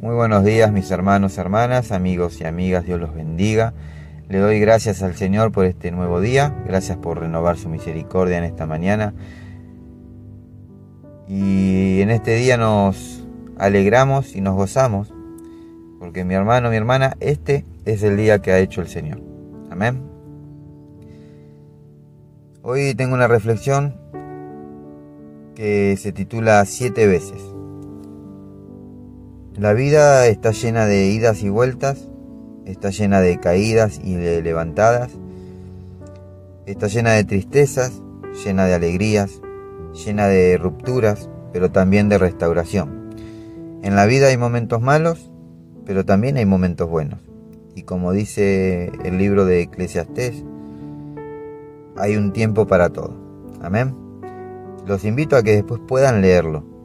Muy buenos días mis hermanos, hermanas, amigos y amigas, Dios los bendiga. Le doy gracias al Señor por este nuevo día, gracias por renovar su misericordia en esta mañana. Y en este día nos alegramos y nos gozamos, porque mi hermano, mi hermana, este es el día que ha hecho el Señor. Amén. Hoy tengo una reflexión que se titula Siete veces. La vida está llena de idas y vueltas, está llena de caídas y de levantadas, está llena de tristezas, llena de alegrías, llena de rupturas, pero también de restauración. En la vida hay momentos malos, pero también hay momentos buenos. Y como dice el libro de Eclesiastés, hay un tiempo para todo. Amén. Los invito a que después puedan leerlo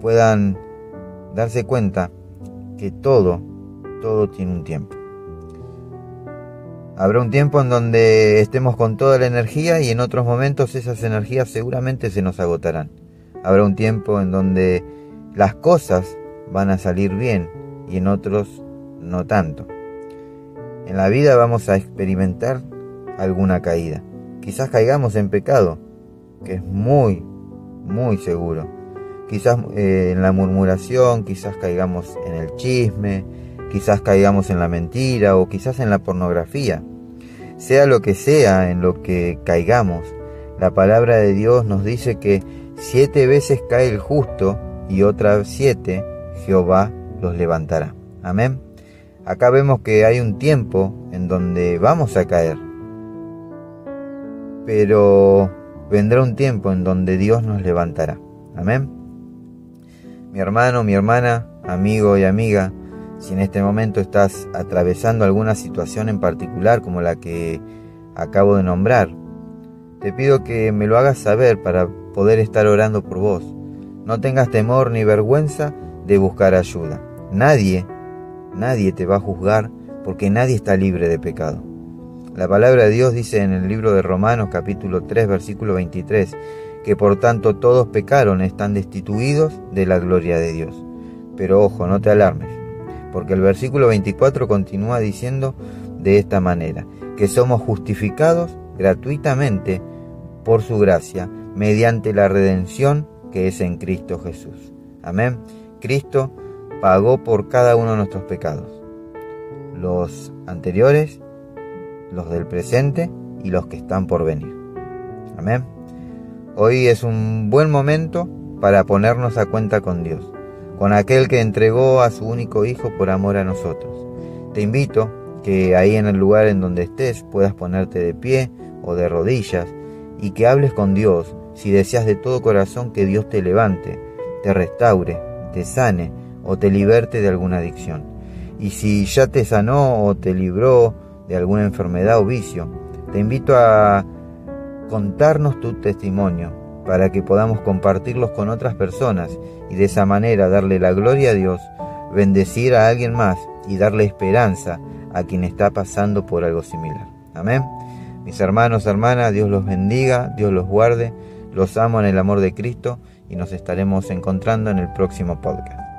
puedan darse cuenta que todo, todo tiene un tiempo. Habrá un tiempo en donde estemos con toda la energía y en otros momentos esas energías seguramente se nos agotarán. Habrá un tiempo en donde las cosas van a salir bien y en otros no tanto. En la vida vamos a experimentar alguna caída. Quizás caigamos en pecado, que es muy, muy seguro quizás eh, en la murmuración, quizás caigamos en el chisme, quizás caigamos en la mentira o quizás en la pornografía. Sea lo que sea en lo que caigamos, la palabra de Dios nos dice que siete veces cae el justo y otras siete Jehová los levantará. Amén. Acá vemos que hay un tiempo en donde vamos a caer, pero vendrá un tiempo en donde Dios nos levantará. Amén. Mi hermano, mi hermana, amigo y amiga, si en este momento estás atravesando alguna situación en particular como la que acabo de nombrar, te pido que me lo hagas saber para poder estar orando por vos. No tengas temor ni vergüenza de buscar ayuda. Nadie, nadie te va a juzgar porque nadie está libre de pecado. La palabra de Dios dice en el libro de Romanos capítulo 3 versículo 23 que por tanto todos pecaron, están destituidos de la gloria de Dios. Pero ojo, no te alarmes, porque el versículo 24 continúa diciendo de esta manera, que somos justificados gratuitamente por su gracia, mediante la redención que es en Cristo Jesús. Amén. Cristo pagó por cada uno de nuestros pecados, los anteriores, los del presente y los que están por venir. Amén. Hoy es un buen momento para ponernos a cuenta con Dios, con aquel que entregó a su único Hijo por amor a nosotros. Te invito que ahí en el lugar en donde estés puedas ponerte de pie o de rodillas y que hables con Dios si deseas de todo corazón que Dios te levante, te restaure, te sane o te liberte de alguna adicción. Y si ya te sanó o te libró de alguna enfermedad o vicio, te invito a contarnos tu testimonio para que podamos compartirlos con otras personas y de esa manera darle la gloria a Dios, bendecir a alguien más y darle esperanza a quien está pasando por algo similar. Amén. Mis hermanos, hermanas, Dios los bendiga, Dios los guarde, los amo en el amor de Cristo y nos estaremos encontrando en el próximo podcast.